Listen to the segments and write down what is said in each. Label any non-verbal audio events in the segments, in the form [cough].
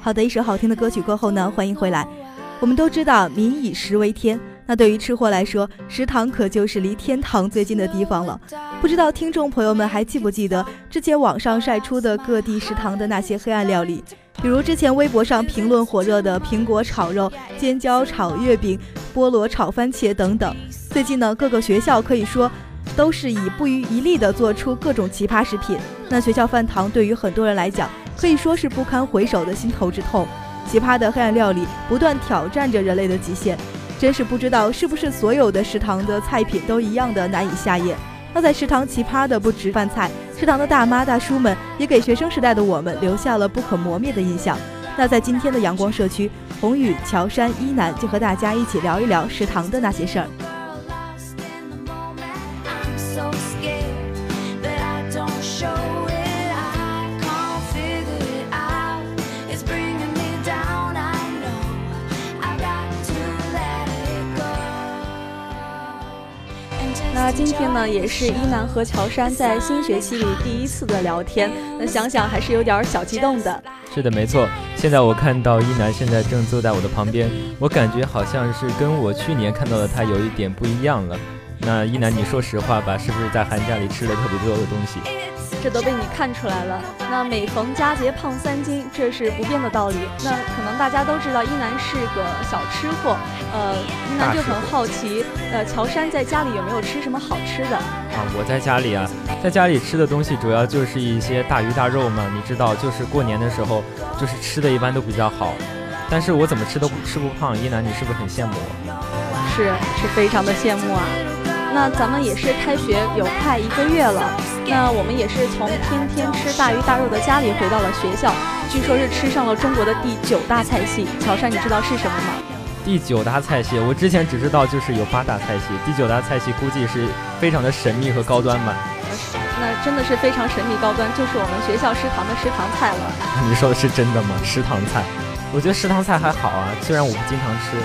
好的，一首好听的歌曲过后呢，欢迎回来。我们都知道“民以食为天”，那对于吃货来说，食堂可就是离天堂最近的地方了。不知道听众朋友们还记不记得之前网上晒出的各地食堂的那些黑暗料理？比如之前微博上评论火热的苹果炒肉、尖椒炒月饼、菠萝炒番茄等等。最近呢，各个学校可以说都是以不遗余力地做出各种奇葩食品。那学校饭堂对于很多人来讲，可以说是不堪回首的心头之痛，奇葩的黑暗料理不断挑战着人类的极限，真是不知道是不是所有的食堂的菜品都一样的难以下咽。那在食堂奇葩的不止饭菜，食堂的大妈大叔们也给学生时代的我们留下了不可磨灭的印象。那在今天的阳光社区，宏宇、乔山、一南就和大家一起聊一聊食堂的那些事儿。今天呢，[laughs] 也是一南和乔杉在新学期里第一次的聊天，那想想还是有点小激动的。是的，没错。现在我看到一南现在正坐在我的旁边，我感觉好像是跟我去年看到的他有一点不一样了。那一南，你说实话吧，是不是在寒假里吃了特别多的东西？这都被你看出来了。那每逢佳节胖三斤，这是不变的道理。那可能大家都知道，一楠是个小吃货。呃，一楠就很好奇，呃，乔杉在家里有没有吃什么好吃的？啊，我在家里啊，在家里吃的东西主要就是一些大鱼大肉嘛。你知道，就是过年的时候，就是吃的一般都比较好。但是我怎么吃都吃不胖。一楠，你是不是很羡慕我？是，是非常的羡慕啊。那咱们也是开学有快一个月了，那我们也是从天天吃大鱼大肉的家里回到了学校，据说是吃上了中国的第九大菜系。乔杉，你知道是什么吗？第九大菜系，我之前只知道就是有八大菜系，第九大菜系估计是非常的神秘和高端吧？那真的是非常神秘高端，就是我们学校食堂的食堂菜了。[laughs] 你说的是真的吗？食堂菜？我觉得食堂菜还好啊，虽然我不经常吃。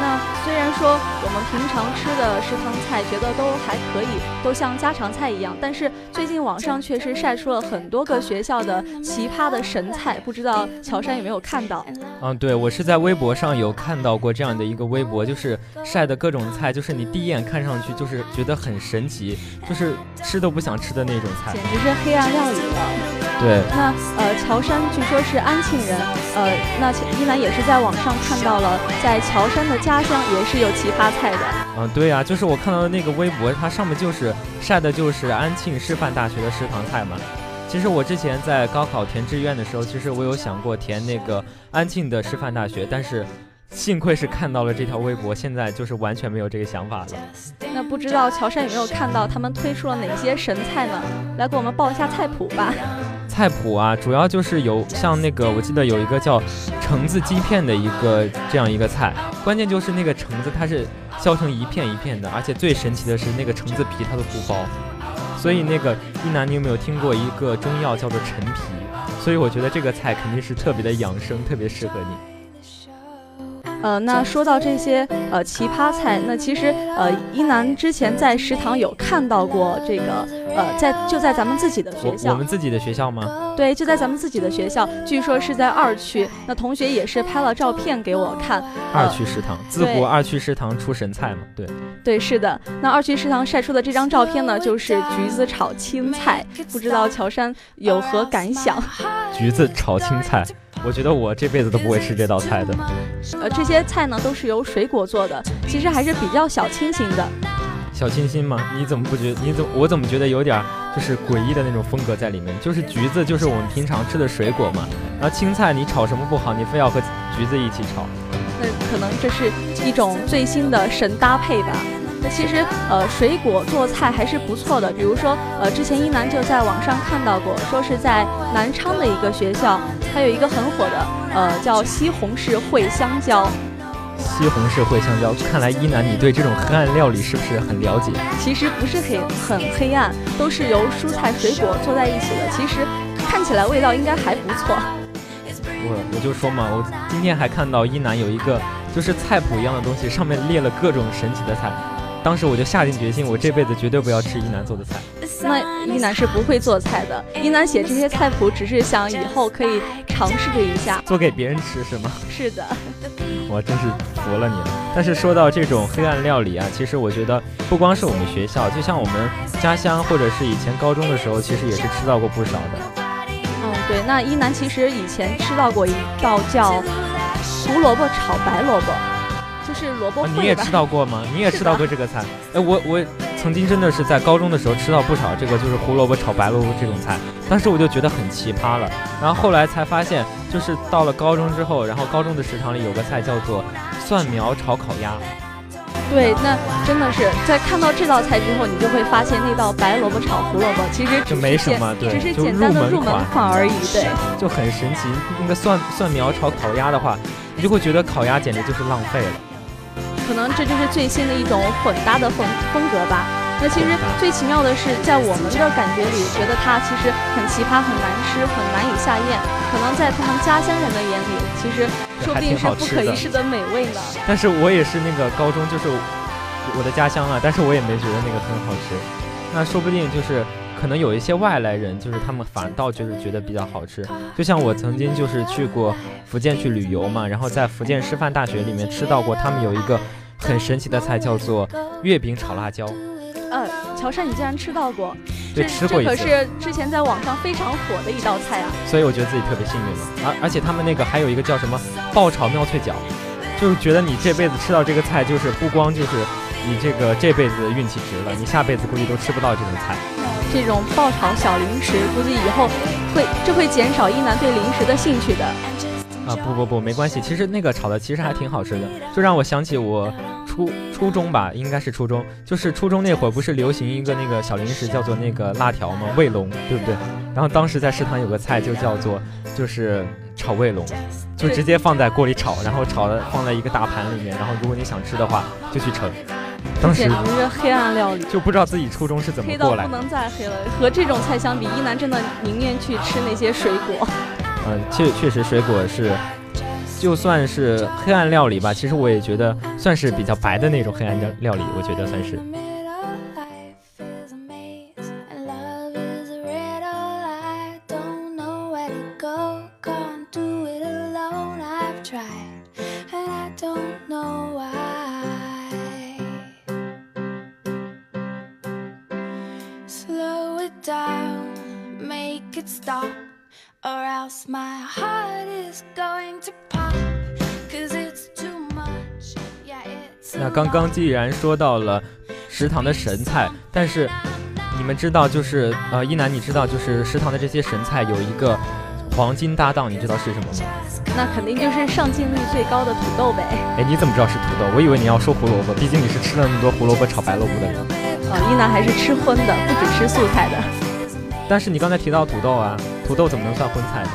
那虽然说我们平常吃的食堂菜觉得都还可以，都像家常菜一样，但是最近网上确实晒出了很多个学校的奇葩的神菜，不知道乔杉有没有看到？嗯，对我是在微博上有看到过这样的一个微博，就是晒的各种菜，就是你第一眼看上去就是觉得很神奇，就是吃都不想吃的那种菜，简直是黑暗料理了。对，那呃，乔杉据说是安庆人，呃，那依兰也是在网上看到了，在乔杉的家乡也是有奇葩菜的。嗯，对呀，就是我看到的那个微博，它上面就是晒的就是安庆师范大学的食堂菜嘛。其实我之前在高考填志愿的时候，其实我有想过填那个安庆的师范大学，但是。幸亏是看到了这条微博，现在就是完全没有这个想法了。那不知道乔杉有没有看到他们推出了哪些神菜呢？来给我们报一下菜谱吧。菜谱啊，主要就是有像那个，我记得有一个叫橙子鸡片的一个这样一个菜，关键就是那个橙子它是削成一片一片的，而且最神奇的是那个橙子皮它都不剥。所以那个一楠，你有没有听过一个中药叫做陈皮？所以我觉得这个菜肯定是特别的养生，特别适合你。呃，那说到这些呃奇葩菜，那其实呃一楠之前在食堂有看到过这个呃在就在咱们自己的学校，我们自己的学校吗？对，就在咱们自己的学校，据说是在二区。那同学也是拍了照片给我看。二区食堂，自古二区食堂出神菜嘛？对，对，是的。那二区食堂晒出的这张照片呢，就是橘子炒青菜，不知道乔杉有何感想？[laughs] 橘子炒青菜。我觉得我这辈子都不会吃这道菜的。呃，这些菜呢都是由水果做的，其实还是比较小清新的。小清新吗？你怎么不觉？你怎么我怎么觉得有点就是诡异的那种风格在里面？就是橘子，就是我们平常吃的水果嘛。然后青菜，你炒什么不好？你非要和橘子一起炒？那可能这是一种最新的神搭配吧。那其实，呃，水果做菜还是不错的。比如说，呃，之前一楠就在网上看到过，说是在南昌的一个学校，它有一个很火的，呃，叫西红柿烩香蕉。西红柿烩香蕉，看来一楠你对这种黑暗料理是不是很了解？其实不是很很黑暗，都是由蔬菜水果做在一起的。其实看起来味道应该还不错。我我就说嘛，我今天还看到一楠有一个就是菜谱一样的东西，上面列了各种神奇的菜。当时我就下定决心，我这辈子绝对不要吃一楠做的菜。那一楠是不会做菜的，一楠写这些菜谱只是想以后可以尝试着一下，做给别人吃是吗？是的。我真是服了你了。但是说到这种黑暗料理啊，其实我觉得不光是我们学校，就像我们家乡或者是以前高中的时候，其实也是吃到过不少的。嗯，对。那一南其实以前吃到过一道叫胡萝卜炒白萝卜。就是萝卜你也吃到过吗？你也吃到过这个菜？哎，我我曾经真的是在高中的时候吃到不少这个，就是胡萝卜炒白萝卜这种菜。当时我就觉得很奇葩了。然后后来才发现，就是到了高中之后，然后高中的食堂里有个菜叫做蒜苗炒烤鸭。对，那真的是在看到这道菜之后，你就会发现那道白萝卜炒胡萝卜其实就没什么，对，只是简单的入门款而已。对，就很神奇。那个蒜蒜苗炒烤鸭的话，你就会觉得烤鸭简直就是浪费了。可能这就是最新的一种混搭的风风格吧。那其实最奇妙的是，在我们的感觉里，觉得它其实很奇葩、很难吃、很难以下咽。可能在他们家乡人的眼里，其实说不定是不可一世的美味呢。但是我也是那个高中，就是我的家乡啊，但是我也没觉得那个很好吃。那说不定就是可能有一些外来人，就是他们反倒就是觉得比较好吃。就像我曾经就是去过福建去旅游嘛，然后在福建师范大学里面吃到过他们有一个。很神奇的菜叫做月饼炒辣椒。呃，乔杉，你竟然吃到过？对，吃过一次。可是之前在网上非常火的一道菜啊。所以我觉得自己特别幸运了。而而且他们那个还有一个叫什么爆炒妙脆角，就是觉得你这辈子吃到这个菜，就是不光就是你这个这辈子运气值了，你下辈子估计都吃不到这种菜。这种爆炒小零食，估计以后会这会减少一男对零食的兴趣的。啊不不不，没关系。其实那个炒的其实还挺好吃的，就让我想起我初初中吧，应该是初中，就是初中那会儿不是流行一个那个小零食叫做那个辣条吗？卫龙，对不对？然后当时在食堂有个菜就叫做就是炒卫龙，就直接放在锅里炒，然后炒的放在一个大盘里面，然后如果你想吃的话就去盛。当时简直是黑暗料理，就不知道自己初中是怎么过来。黑到不能再黑了。和这种菜相比，一楠真的宁愿去吃那些水果。嗯，确确实水果是，就算是黑暗料理吧，其实我也觉得算是比较白的那种黑暗料料理，我觉得算是。那刚刚既然说到了食堂的神菜，但是你们知道，就是呃，一楠，你知道，就是食堂的这些神菜有一个黄金搭档，你知道是什么吗？那肯定就是上镜率最高的土豆呗。哎，你怎么知道是土豆？我以为你要说胡萝卜，毕竟你是吃了那么多胡萝卜炒白萝卜的人。哦，一楠还是吃荤的，不只吃素菜的。但是你刚才提到土豆啊，土豆怎么能算荤菜呢？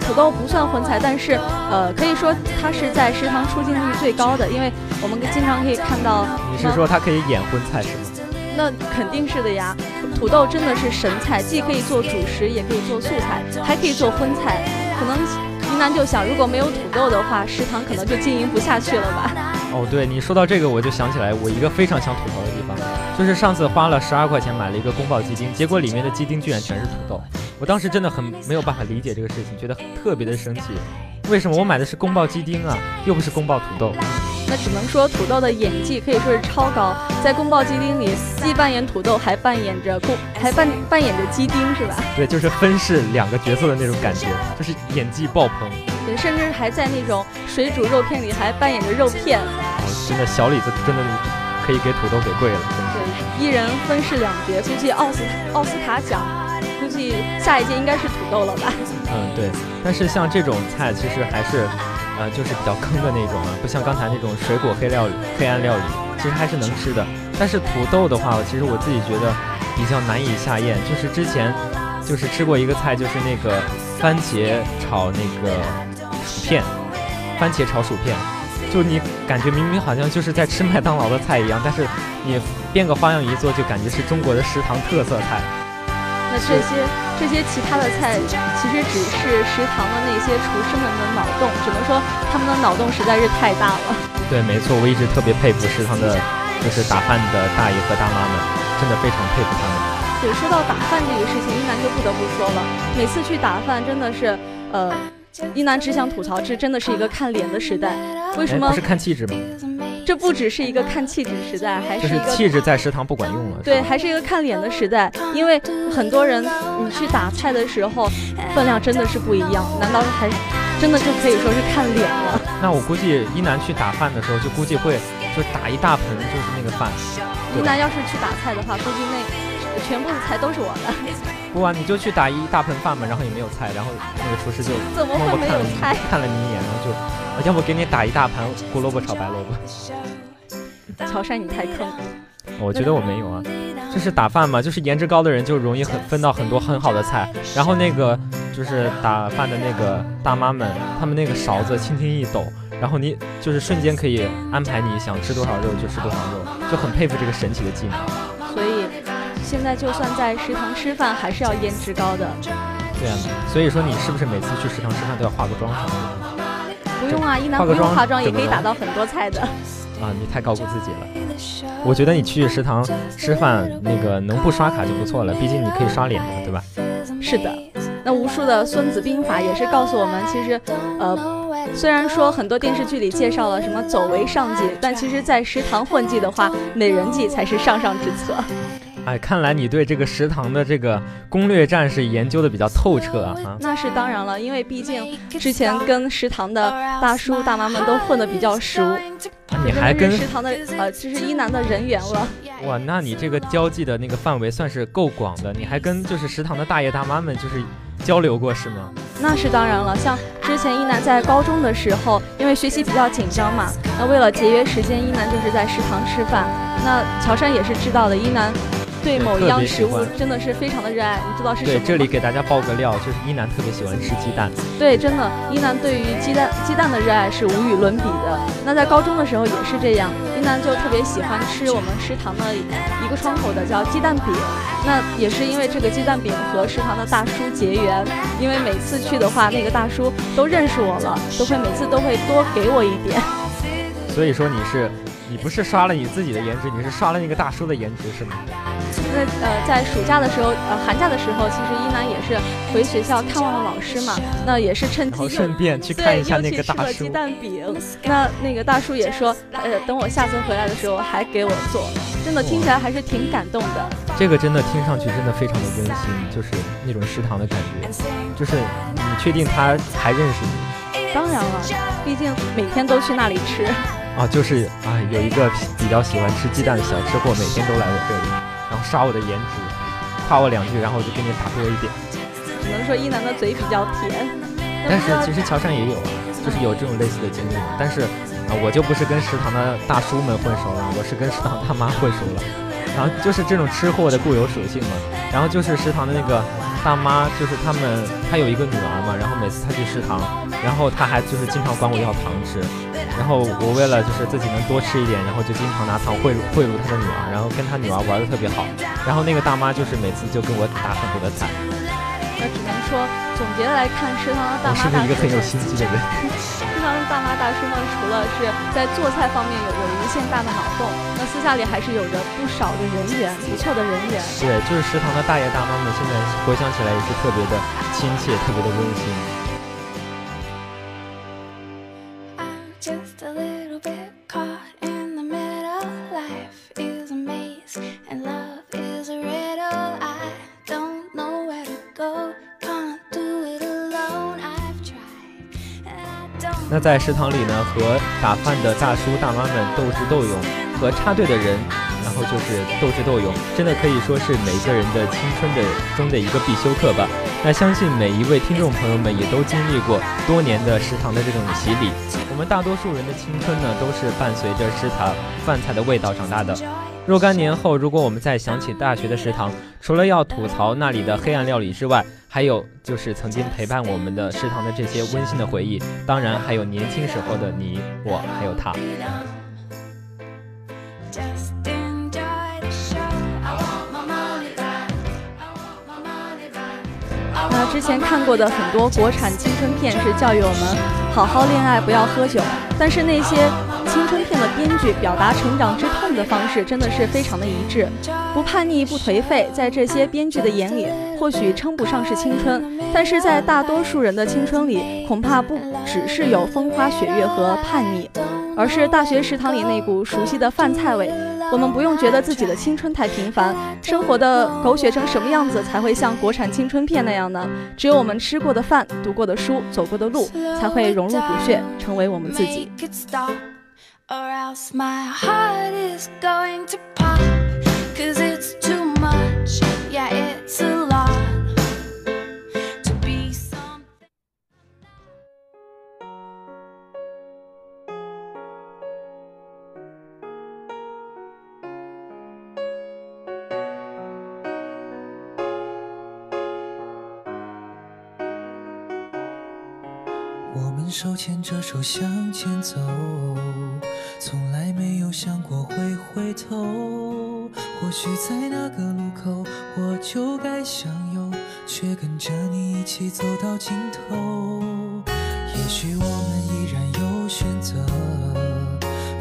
土豆不算荤菜，但是呃，可以说它是在食堂出镜率最高的，因为我们经常可以看到。你是说它可以演荤菜是吗？那肯定是的呀，土豆真的是神菜，既可以做主食，也可以做素菜，还可以做荤菜。可能云南就想，如果没有土豆的话，食堂可能就经营不下去了吧。哦，对你说到这个，我就想起来我一个非常想吐槽的地方，就是上次花了十二块钱买了一个宫保鸡丁，结果里面的鸡丁居然全是土豆。我当时真的很没有办法理解这个事情，觉得特别的生气。为什么我买的是宫爆鸡丁啊，又不是宫爆土豆？那只能说土豆的演技可以说是超高，在宫爆鸡丁里既扮演土豆，还扮演着宫，还扮扮演着鸡丁，是吧？对，就是分饰两个角色的那种感觉，就是演技爆棚。对，甚至还在那种水煮肉片里还扮演着肉片。哦，真的小李子真的可以给土豆给跪了，真是。对，一人分饰两角，估计奥斯奥斯卡奖，计下一届应该是土豆了吧？嗯，对。但是像这种菜，其实还是。呃，就是比较坑的那种啊，不像刚才那种水果黑料理、黑暗料理，其实还是能吃的。但是土豆的话，其实我自己觉得比较难以下咽。就是之前就是吃过一个菜，就是那个番茄炒那个薯片，番茄炒薯片，就你感觉明明好像就是在吃麦当劳的菜一样，但是你变个花样一做，就感觉是中国的食堂特色菜。那这些这些其他的菜，其实只是食堂的那些厨师们的脑洞，只能说他们的脑洞实在是太大了。对，没错，我一直特别佩服食堂的，就是打饭的大爷和大妈们，真的非常佩服他们。对，说到打饭这个事情，一楠就不得不说了，每次去打饭真的是，呃，一楠只想吐槽，这真的是一个看脸的时代。为什么？不是看气质吗？这不只是一个看气质时代，还是一个气质在食堂不管用了。对，还是一个看脸的时代。因为很多人，你去打菜的时候，分量真的是不一样。难道还真的就可以说是看脸了？那我估计一楠去打饭的时候，就估计会就打一大盆，就是那个饭。一楠要是去打菜的话，估计那全部的菜都是我的。不啊，你就去打一大盆饭嘛，然后也没有菜，然后那个厨师就 [laughs] 怎么会没有菜？看了你一眼，然后就。要不给你打一大盘胡萝卜炒白萝卜。乔杉，你太坑了。我觉得我没有啊，就是打饭嘛，就是颜值高的人就容易很分到很多很好的菜。然后那个就是打饭的那个大妈们，他们那个勺子轻轻一抖，然后你就是瞬间可以安排你想吃多少肉就吃多少肉，就很佩服这个神奇的技能。现在就算在食堂吃饭，还是要颜值高的。对啊，所以说你是不是每次去食堂吃饭都要化个妆什么的？不用啊，一男不用化妆也可以打到很多菜的。啊，你太高估自己了。我觉得你去食堂吃饭，那个能不刷卡就不错了，毕竟你可以刷脸嘛，对吧？是的。那无数的《孙子兵法》也是告诉我们，其实，呃，虽然说很多电视剧里介绍了什么走为上计，但其实，在食堂混迹的话，美人计才是上上之策。哎，看来你对这个食堂的这个攻略战是研究的比较透彻啊！那是当然了，因为毕竟之前跟食堂的大叔大妈们都混得比较熟，你还跟食堂的呃，这是一男的人缘了。哇，那你这个交际的那个范围算是够广的，你还跟就是食堂的大爷大妈们就是。交流过是吗？那是当然了。像之前一楠在高中的时候，因为学习比较紧张嘛，那为了节约时间，一楠就是在食堂吃饭。那乔杉也是知道的，一楠。对某一样食物真的是非常的热爱，你知道是什么？对，这里给大家爆个料，就是一楠特别喜欢吃鸡蛋。对，真的，一楠对于鸡蛋鸡蛋的热爱是无与伦比的。那在高中的时候也是这样，一楠就特别喜欢吃我们食堂的一个窗口的叫鸡蛋饼。那也是因为这个鸡蛋饼和食堂的大叔结缘，因为每次去的话，那个大叔都认识我了，都会每次都会多给我一点。所以说你是。你不是刷了你自己的颜值，你是刷了那个大叔的颜值，是吗？那呃，在暑假的时候，呃，寒假的时候，其实一楠也是回学校看望了老师嘛。那也是趁机顺便去看一下那个大叔。吃了鸡蛋饼。那那个大叔也说，呃，等我下次回来的时候还给我做。真的听起来还是挺感动的。这个真的听上去真的非常的温馨，就是那种食堂的感觉。就是你确定他还认识你？当然了，毕竟每天都去那里吃。啊，就是啊，有一个比较喜欢吃鸡蛋的小吃货，每天都来我这里，然后刷我的颜值，夸我两句，然后我就给你打多一点。只能说一楠的嘴比较甜。但是其实乔杉也有啊，就是有这种类似的经历嘛。但是啊，我就不是跟食堂的大叔们混熟了，我是跟食堂大妈混熟了。然后就是这种吃货的固有属性嘛。然后就是食堂的那个大妈，就是他们，她有一个女儿嘛。然后每次她去食堂，然后她还就是经常管我要糖吃。然后我为了就是自己能多吃一点，然后就经常拿糖贿赂贿赂他的女儿，然后跟他女儿玩的特别好。然后那个大妈就是每次就跟我打很多的菜。那只能说总结来看，食堂的大妈大叔。是不是一个很有心机的人？食堂的大妈大叔呢除了是在做菜方面有有无限大的脑洞，那私下里还是有着不少的人缘，不错的人缘。对，就是食堂的大爷大妈们，现在回想起来也是特别的亲切，特别的温馨。那在食堂里呢，和打饭的大叔大妈们斗智斗勇，和插队的人，然后就是斗智斗勇，真的可以说是每个人的青春的中的一个必修课吧。那相信每一位听众朋友们也都经历过多年的食堂的这种洗礼。我们大多数人的青春呢，都是伴随着食堂饭菜的味道长大的。若干年后，如果我们再想起大学的食堂，除了要吐槽那里的黑暗料理之外，还有就是曾经陪伴我们的食堂的这些温馨的回忆，当然还有年轻时候的你我还有他。那之前看过的很多国产青春片是教育我们好好恋爱，不要喝酒。但是那些春片的编剧表达成长之痛的方式真的是非常的一致，不叛逆不颓废，在这些编剧的眼里，或许称不上是青春，但是在大多数人的青春里，恐怕不只是有风花雪月和叛逆，而是大学食堂里那股熟悉的饭菜味。我们不用觉得自己的青春太平凡，生活的狗血成什么样子才会像国产青春片那样呢？只有我们吃过的饭、读过的书、走过的路，才会融入骨血，成为我们自己。Or else my heart is going to pop. Cause it's too much, yeah it's a 手牵着手向前走，从来没有想过会回头。或许在那个路口，我就该向右，却跟着你一起走到尽头。也许我们依然有选择，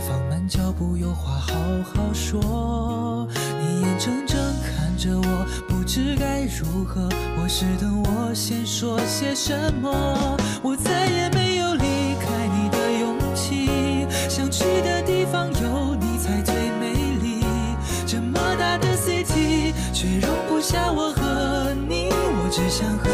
放慢脚步，有话好好说。你眼睁睁看着我，不知该如何。我是等我先说些什么，我再也下我和你，我只想和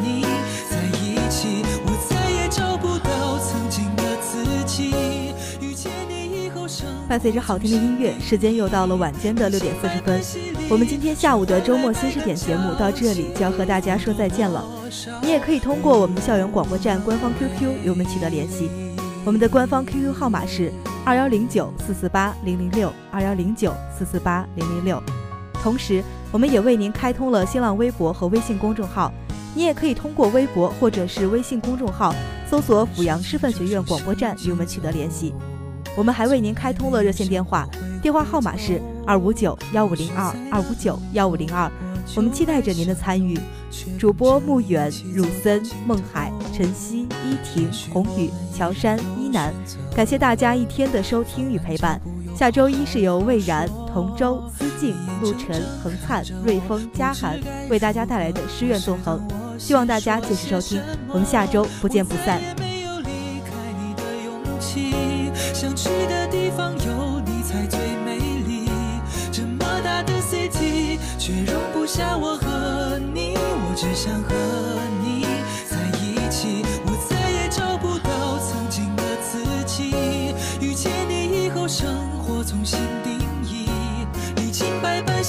你在一起，我再也找不到曾经的自己。遇见你以后，伴随着好听的音乐，时间又到了晚间的六点四十分。我们今天下午的周末新视点节目到这里就要和大家说再见了。你也可以通过我们的校园广播站官方 QQ 与我们取得联系。我们的官方 QQ 号码是二幺零九四四八零零六二幺零九四四八零零六，同时我们也为您开通了新浪微博和微信公众号，你也可以通过微博或者是微信公众号搜索阜阳师范学院广播站与我们取得联系。我们还为您开通了热线电话，电话号码是二五九幺五零二二五九幺五零二，我们期待着您的参与。主播穆远、汝森、孟海、晨曦、依婷、红宇、乔杉、依楠，感谢大家一天的收听与陪伴。下周一是由魏然、同舟、思静、陆晨、恒灿、瑞丰、嘉涵为大家带来的诗苑纵横，希望大家继续收听，我们下周不见不散。没有离开你的勇气想去的地方有你才最美丽，这么大的 city 却容不下我和你。我只想和你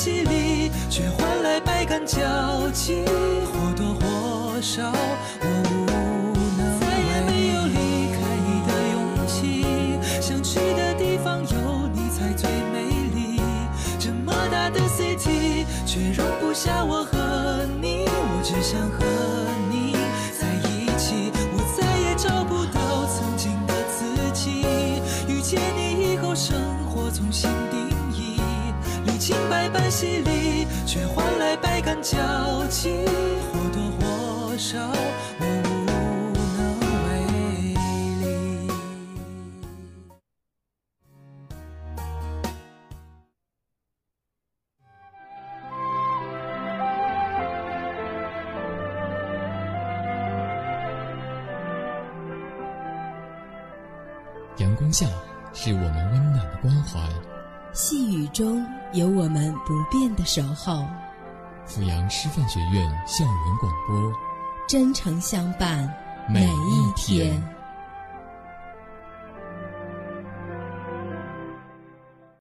百般洗礼，却换来百感交集。或多或少，我无能再也没有离开你的勇气。想去的地方有你才最美丽，这么大的 city 却容不下我洗礼，却换来百感交集。或多或少，我。下是我们温暖的关怀，细雨中有我们不变的守候。阜阳师范学院校园广播，真诚相伴每一天。